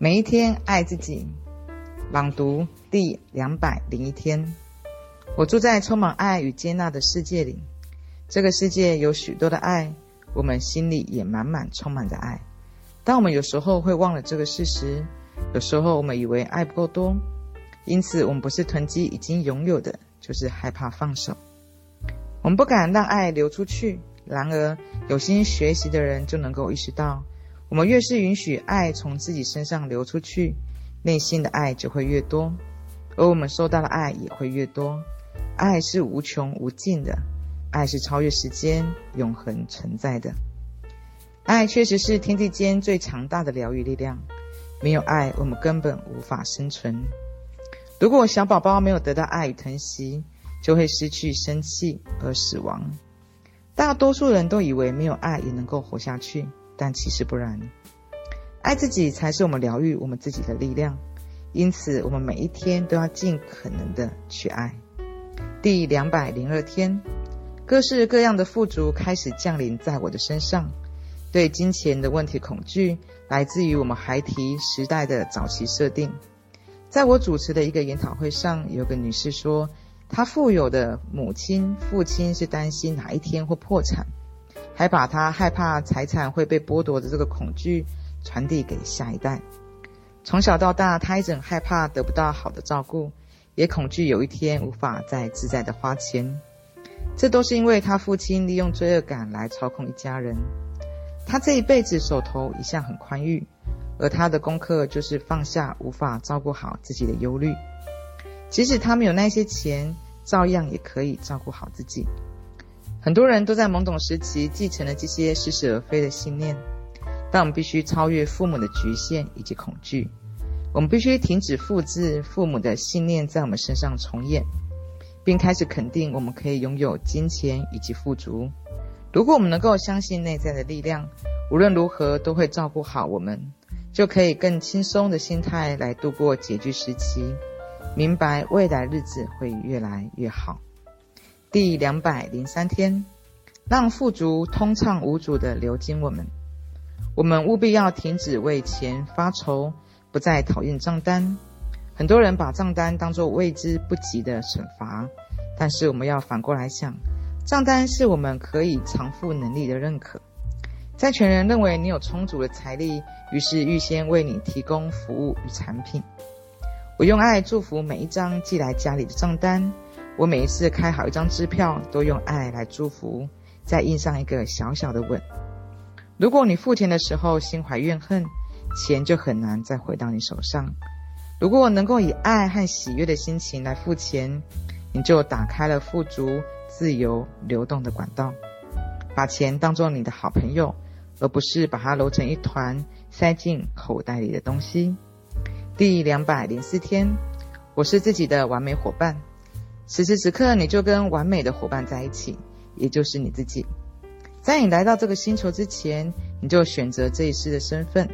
每一天爱自己。朗读第两百零一天。我住在充满爱与接纳的世界里，这个世界有许多的爱，我们心里也满满充满着爱。但我们有时候会忘了这个事实，有时候我们以为爱不够多，因此我们不是囤积已经拥有的，就是害怕放手。我们不敢让爱流出去。然而，有心学习的人就能够意识到，我们越是允许爱从自己身上流出去，内心的爱就会越多，而我们收到的爱也会越多。爱是无穷无尽的，爱是超越时间、永恒存在的。爱确实是天地间最强大的疗愈力量。没有爱，我们根本无法生存。如果小宝宝没有得到爱与疼惜，就会失去生气而死亡。大多数人都以为没有爱也能够活下去，但其实不然。爱自己才是我们疗愈我们自己的力量，因此我们每一天都要尽可能的去爱。第两百零二天，各式各样的富足开始降临在我的身上。对金钱的问题恐惧来自于我们孩提时代的早期设定。在我主持的一个研讨会上，有个女士说。她富有的母亲、父亲是担心哪一天会破产，还把他害怕财产会被剥夺的这个恐惧传递给下一代。从小到大，他一直很害怕得不到好的照顾，也恐惧有一天无法再自在的花钱。这都是因为他父亲利用罪恶感来操控一家人。他这一辈子手头一向很宽裕，而他的功课就是放下无法照顾好自己的忧虑。即使他没有那些钱，照样也可以照顾好自己。很多人都在懵懂时期继承了这些似是而非的信念，但我们必须超越父母的局限以及恐惧。我们必须停止复制父母的信念在我们身上重演，并开始肯定我们可以拥有金钱以及富足。如果我们能够相信内在的力量，无论如何都会照顾好我们，就可以更轻松的心态来度过拮据时期。明白未来日子会越来越好。第两百零三天，让富足通畅无阻地流经我们。我们务必要停止为钱发愁，不再讨厌账单。很多人把账单当作挥之不及的惩罚，但是我们要反过来想，账单是我们可以偿付能力的认可。债权人认为你有充足的财力，于是预先为你提供服务与产品。我用爱祝福每一张寄来家里的账单。我每一次开好一张支票，都用爱来祝福，再印上一个小小的吻。如果你付钱的时候心怀怨恨，钱就很难再回到你手上。如果能够以爱和喜悦的心情来付钱，你就打开了富足、自由、流动的管道。把钱当作你的好朋友，而不是把它揉成一团塞进口袋里的东西。第两百零四天，我是自己的完美伙伴。此时此刻，你就跟完美的伙伴在一起，也就是你自己。在你来到这个星球之前，你就选择这一世的身份。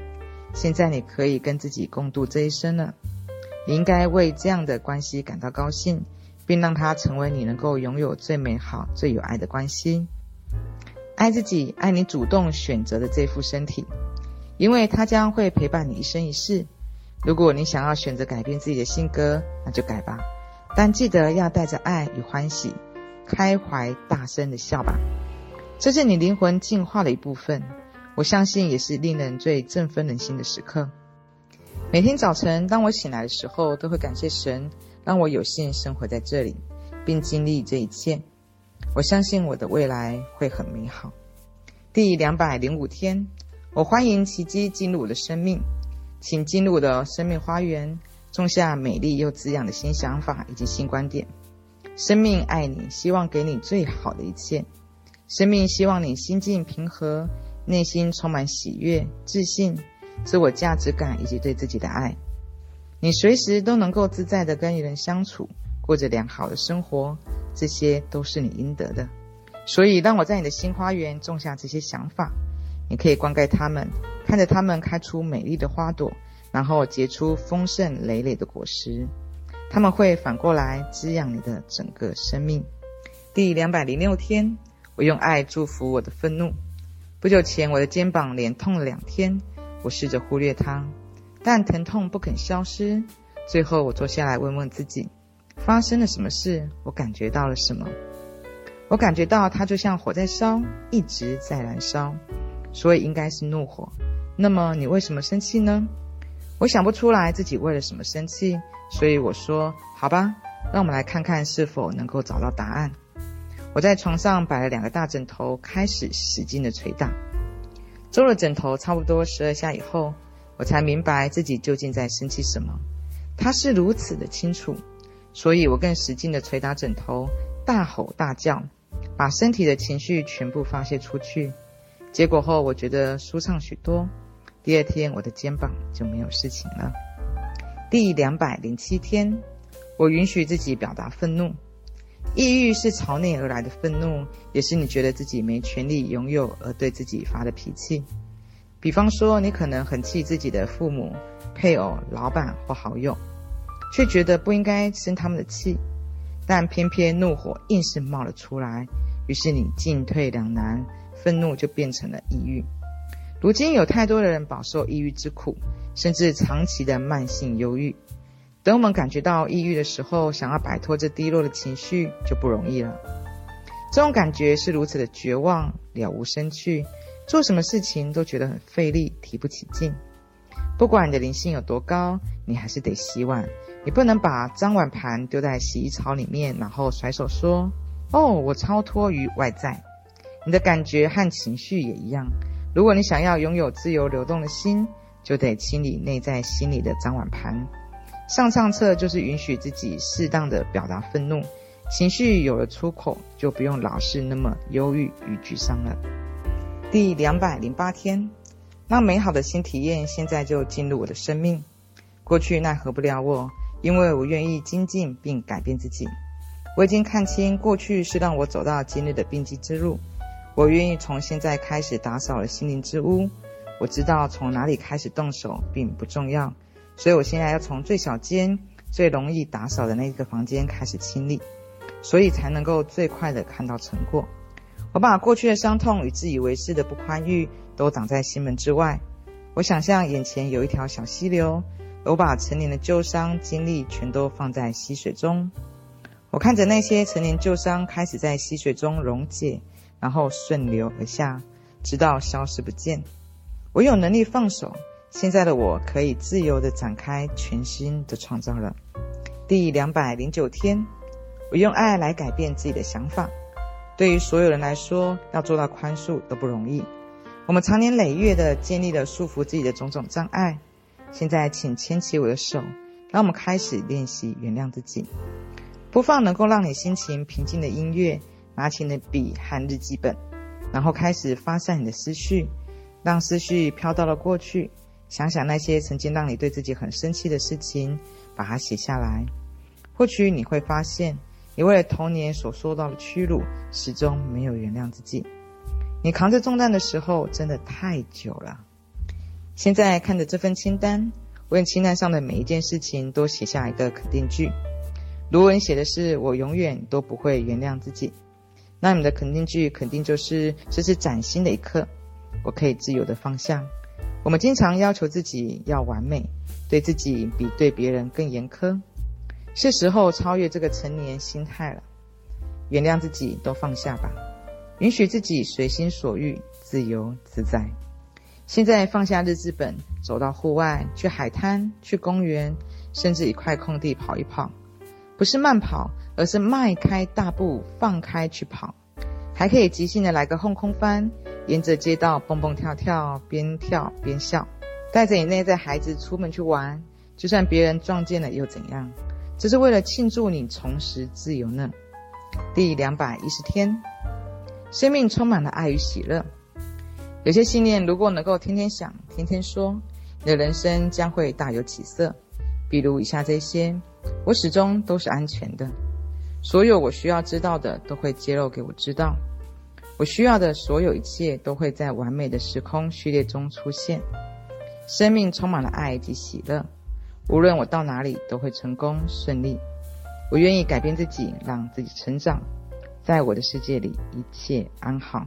现在你可以跟自己共度这一生了。你应该为这样的关系感到高兴，并让它成为你能够拥有最美好、最有爱的关系。爱自己，爱你主动选择的这副身体，因为它将会陪伴你一生一世。如果你想要选择改变自己的性格，那就改吧，但记得要带着爱与欢喜，开怀大声的笑吧。这是你灵魂进化的一部分，我相信也是令人最振奋人心的时刻。每天早晨，当我醒来的时候，都会感谢神，让我有幸生活在这里，并经历这一切。我相信我的未来会很美好。第两百零五天，我欢迎奇迹进入我的生命。请进入我的生命花园，种下美丽又滋养的新想法以及新观点。生命爱你，希望给你最好的一切。生命希望你心境平和，内心充满喜悦、自信、自我价值感以及对自己的爱。你随时都能够自在地跟人相处，过着良好的生活，这些都是你应得的。所以，让我在你的新花园种下这些想法。你可以灌溉它们，看着它们开出美丽的花朵，然后结出丰盛累累的果实。它们会反过来滋养你的整个生命。第两百零六天，我用爱祝福我的愤怒。不久前，我的肩膀连痛了两天，我试着忽略它。但疼痛不肯消失。最后，我坐下来问问自己，发生了什么事？我感觉到了什么？我感觉到它就像火在烧，一直在燃烧，所以应该是怒火。那么你为什么生气呢？我想不出来自己为了什么生气，所以我说：“好吧，让我们来看看是否能够找到答案。”我在床上摆了两个大枕头，开始使劲的捶打。揍了枕头差不多十二下以后，我才明白自己究竟在生气什么。他是如此的清楚，所以我更使劲的捶打枕头，大吼大叫，把身体的情绪全部发泄出去。结果后，我觉得舒畅许多。第二天，我的肩膀就没有事情了。第两百零七天，我允许自己表达愤怒。抑郁是朝内而来的愤怒，也是你觉得自己没权利拥有而对自己发的脾气。比方说，你可能很气自己的父母、配偶、老板或好友，却觉得不应该生他们的气，但偏偏怒火硬是冒了出来，于是你进退两难，愤怒就变成了抑郁。如今有太多的人饱受抑郁之苦，甚至长期的慢性忧郁。等我们感觉到抑郁的时候，想要摆脱这低落的情绪就不容易了。这种感觉是如此的绝望，了无生趣，做什么事情都觉得很费力，提不起劲。不管你的灵性有多高，你还是得洗碗。你不能把脏碗盘丢在洗衣槽里面，然后甩手说：“哦，我超脱于外在。”你的感觉和情绪也一样。如果你想要拥有自由流动的心，就得清理内在心里的脏碗盘。上上策就是允许自己适当的表达愤怒，情绪有了出口，就不用老是那么忧郁与沮丧了。第两百零八天，让美好的新体验现在就进入我的生命。过去奈何不了我，因为我愿意精进并改变自己。我已经看清过去是让我走到今日的荆棘之路。我愿意从现在开始打扫了心灵之屋。我知道从哪里开始动手并不重要。所以，我现在要从最小间、最容易打扫的那个房间开始清理，所以才能够最快的看到成果。我把过去的伤痛与自以为是的不宽裕都挡在心门之外。我想象眼前有一条小溪流，我把陈年的旧伤经历全都放在溪水中。我看着那些陈年旧伤开始在溪水中溶解，然后顺流而下，直到消失不见。我有能力放手。现在的我可以自由地展开全新的创造了。第两百零九天，我用爱来改变自己的想法。对于所有人来说，要做到宽恕都不容易。我们长年累月地建立了束缚自己的种种障碍。现在，请牵起我的手，让我们开始练习原谅自己。播放能够让你心情平静的音乐，拿起你的笔和日记本，然后开始发散你的思绪，让思绪飘到了过去。想想那些曾经让你对自己很生气的事情，把它写下来。或许你会发现，你为了童年所受到的屈辱，始终没有原谅自己。你扛着重担的时候，真的太久了。现在看着这份清单，问清单上的每一件事情都写下一个肯定句。如文写的是“我永远都不会原谅自己”，那你的肯定句肯定就是这是崭新的一刻，我可以自由的放下。我们经常要求自己要完美，对自己比对别人更严苛。是时候超越这个成年心态了，原谅自己，都放下吧，允许自己随心所欲，自由自在。现在放下日志本，走到户外，去海滩，去公园，甚至一块空地跑一跑，不是慢跑，而是迈开大步，放开去跑，还可以即兴的来个后空翻。沿着街道蹦蹦跳跳，边跳边笑，带着你内在孩子出门去玩，就算别人撞见了又怎样？这是为了庆祝你重拾自由呢。第两百一十天，生命充满了爱与喜乐。有些信念如果能够天天想，天天说，你的人生将会大有起色。比如以下这些：我始终都是安全的，所有我需要知道的都会揭露给我知道。我需要的所有一切都会在完美的时空序列中出现。生命充满了爱及喜乐，无论我到哪里都会成功顺利。我愿意改变自己，让自己成长，在我的世界里一切安好。